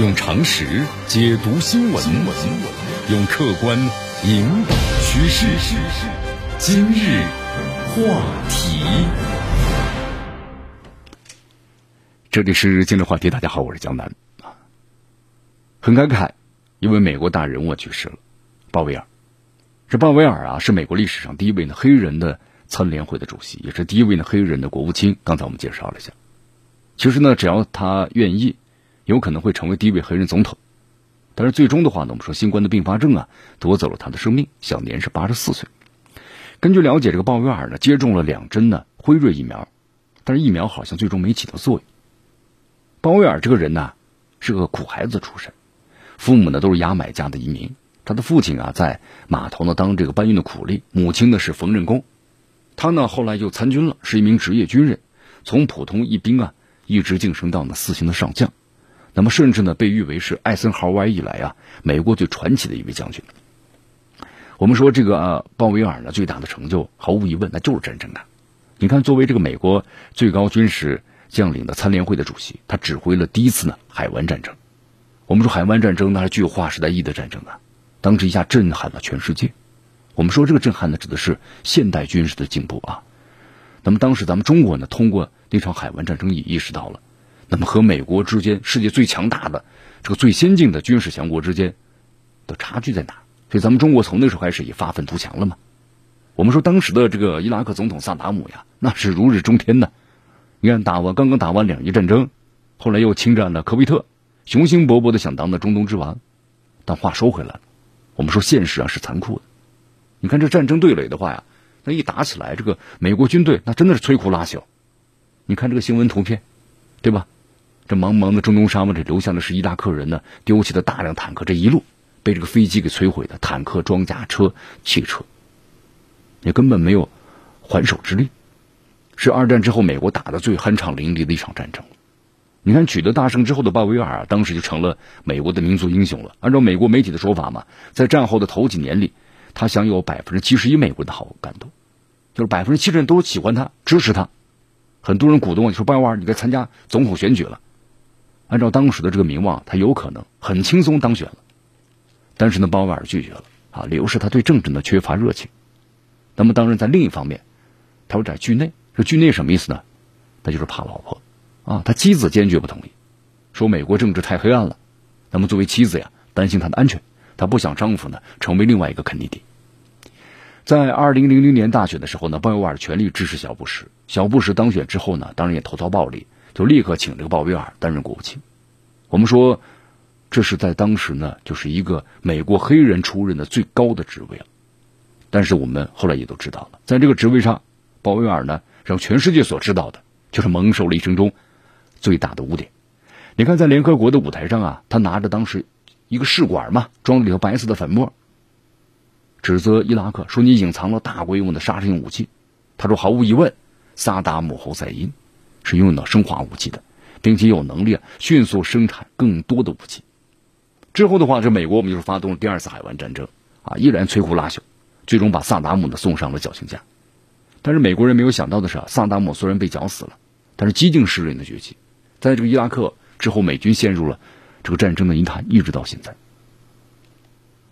用常识解读新闻，用客观引导趋势。今日话题，这里是今日话题。大家好，我是江南。很感慨，一位美国大人物去世了，鲍威尔。这鲍威尔啊，是美国历史上第一位呢黑人的参联会的主席，也是第一位呢黑人的国务卿。刚才我们介绍了一下。其实呢，只要他愿意，有可能会成为第一位黑人总统。但是最终的话呢，我们说新冠的并发症啊，夺走了他的生命，享年是八十四岁。根据了解，这个鲍威尔呢接种了两针呢辉瑞疫苗，但是疫苗好像最终没起到作用。鲍威尔这个人呢是个苦孩子出身，父母呢都是牙买加的移民，他的父亲啊在码头呢当这个搬运的苦力，母亲呢是缝纫工，他呢后来就参军了，是一名职业军人，从普通一兵啊。一直晋升到了四星的上将，那么甚至呢被誉为是艾森豪威尔以来啊美国最传奇的一位将军。我们说这个鲍威尔呢最大的成就，毫无疑问那就是战争啊！你看，作为这个美国最高军事将领的参联会的主席，他指挥了第一次呢海湾战争。我们说海湾战争那是具有划时代意义的战争啊，当时一下震撼了全世界。我们说这个震撼呢指的是现代军事的进步啊。那么当时咱们中国呢，通过那场海湾战争也意识到了，那么和美国之间世界最强大的这个最先进的军事强国之间的差距在哪？所以咱们中国从那时候开始也发愤图强了嘛。我们说当时的这个伊拉克总统萨达姆呀，那是如日中天的。你看打完刚刚打完两伊战争，后来又侵占了科威特，雄心勃勃的想当那中东之王。但话说回来，我们说现实啊是残酷的。你看这战争对垒的话呀。那一打起来，这个美国军队那真的是摧枯拉朽。你看这个新闻图片，对吧？这茫茫的中东沙漠里留下的是伊拉克人呢丢弃的大量坦克，这一路被这个飞机给摧毁的坦克、装甲车、汽车，也根本没有还手之力。是二战之后美国打的最酣畅淋漓的一场战争。你看取得大胜之后的鲍威尔啊，当时就成了美国的民族英雄了。按照美国媒体的说法嘛，在战后的头几年里。他享有百分之七十一美国人的好感度，就是百分之七十人都喜欢他、支持他。很多人鼓动说：“鲍威尔，你该参加总统选举了。”按照当时的这个名望，他有可能很轻松当选了。但是呢，鲍威尔拒绝了啊，理由是他对政治呢缺乏热情。那么当然，在另一方面，他有点惧内。这惧内什么意思呢？那就是怕老婆啊。他妻子坚决不同意，说美国政治太黑暗了。那么作为妻子呀，担心他的安全。她不想丈夫呢成为另外一个肯尼迪。在二零零零年大选的时候呢，鲍威尔全力支持小布什。小布什当选之后呢，当然也投桃报李，就立刻请这个鲍威尔担任国务卿。我们说，这是在当时呢，就是一个美国黑人出任的最高的职位了。但是我们后来也都知道了，在这个职位上，鲍威尔呢，让全世界所知道的就是蒙受了一生中最大的污点。你看，在联合国的舞台上啊，他拿着当时。一个试管嘛，装里头白色的粉末，指责伊拉克说你隐藏了大规模的杀伤性武器。他说毫无疑问，萨达姆侯赛因是拥有了生化武器的，并且有能力迅速生产更多的武器。之后的话，这美国我们就是发动了第二次海湾战争啊，依然摧枯拉朽，最终把萨达姆呢送上了绞刑架。但是美国人没有想到的是，萨达姆虽然被绞死了，但是激进势力的崛起，在这个伊拉克之后，美军陷入了。这个战争的泥潭一直到现在，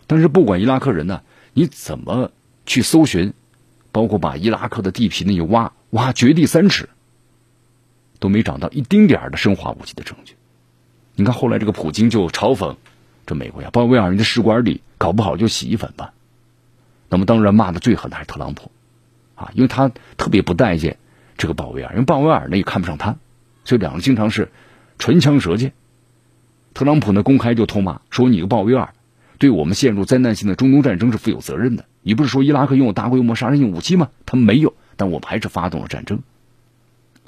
但是不管伊拉克人呢，你怎么去搜寻，包括把伊拉克的地皮那一挖挖掘地三尺，都没找到一丁点儿的生化武器的证据。你看后来这个普京就嘲讽这美国呀，鲍威尔你的试管里搞不好就洗衣粉吧。那么当然骂的最狠的还是特朗普啊，因为他特别不待见这个鲍威尔，因为鲍威尔呢也看不上他，所以两人经常是唇枪舌剑。特朗普呢公开就痛骂说：“你个鲍威尔，对我们陷入灾难性的中东战争是负有责任的。你不是说伊拉克拥有大规模杀伤性武器吗？他们没有，但我们还是发动了战争。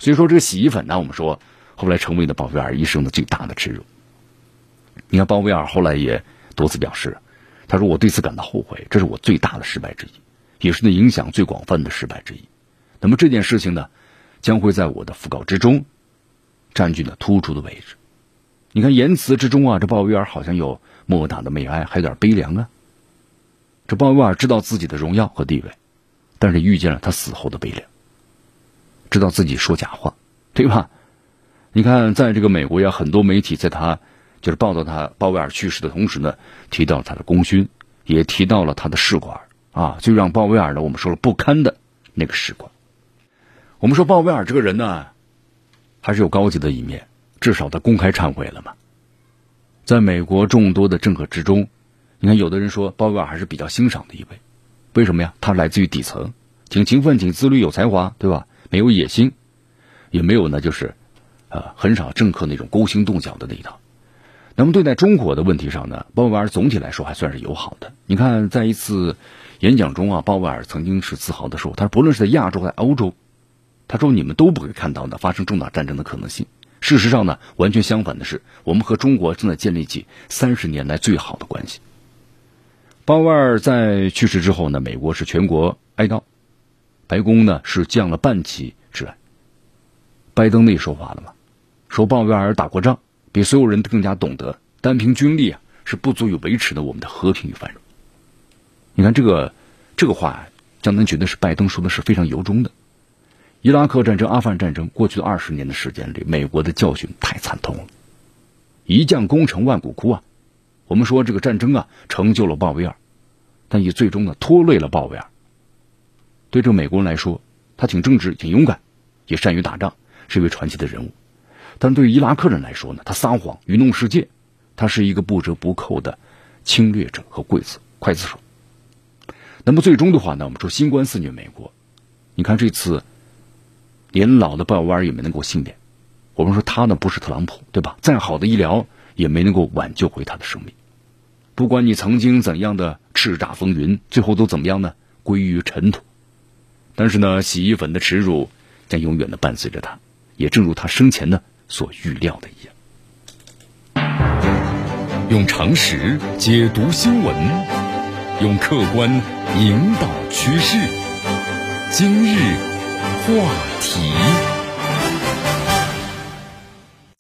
所以说这个洗衣粉呢，我们说后来成为了鲍威尔一生的最大的耻辱。你看鲍威尔后来也多次表示，他说我对此感到后悔，这是我最大的失败之一，也是那影响最广泛的失败之一。那么这件事情呢，将会在我的讣告之中占据了突出的位置。”你看言辞之中啊，这鲍威尔好像有莫大的悲哀，还有点悲凉啊。这鲍威尔知道自己的荣耀和地位，但是遇见了他死后的悲凉，知道自己说假话，对吧？你看，在这个美国呀，很多媒体在他就是报道他鲍威尔去世的同时呢，提到了他的功勋，也提到了他的试管啊，就让鲍威尔呢，我们说了不堪的那个试管。我们说鲍威尔这个人呢，还是有高级的一面，至少他公开忏悔了嘛。在美国众多的政客之中，你看有的人说鲍威尔还是比较欣赏的一位，为什么呀？他来自于底层，挺勤奋、挺自律、有才华，对吧？没有野心，也没有呢，就是呃，很少政客那种勾心斗角的那一套。那么对待中国的问题上呢，鲍威尔总体来说还算是友好的。你看，在一次演讲中啊，鲍威尔曾经是自豪的说：“他说不论是在亚洲在欧洲，他说你们都不会看到呢发生重大战争的可能性。事实上呢，完全相反的是，我们和中国正在建立起三十年来最好的关系。”鲍威尔在去世之后呢，美国是全国哀悼，白宫呢是降了半旗致哀。拜登那说话了嘛，说鲍威尔打过仗。比所有人都更加懂得，单凭军力啊是不足以维持的我们的和平与繁荣。你看这个这个话，江南觉得是拜登说的是非常由衷的。伊拉克战争、阿富汗战争，过去的二十年的时间里，美国的教训太惨痛了，一将功成万骨枯啊。我们说这个战争啊，成就了鲍威尔，但也最终呢拖累了鲍威尔。对这个美国人来说，他挺正直、挺勇敢，也善于打仗，是一位传奇的人物。但对于伊拉克人来说呢，他撒谎愚弄世界，他是一个不折不扣的侵略者和刽子刽子手。那么最终的话呢，我们说新冠肆虐美国，你看这次年老的鲍威尔也没能够幸免。我们说他呢不是特朗普，对吧？再好的医疗也没能够挽救回他的生命。不管你曾经怎样的叱咤风云，最后都怎么样呢？归于尘土。但是呢，洗衣粉的耻辱将永远的伴随着他，也正如他生前呢。所预料的一样，用常识解读新闻，用客观引导趋势。今日话题。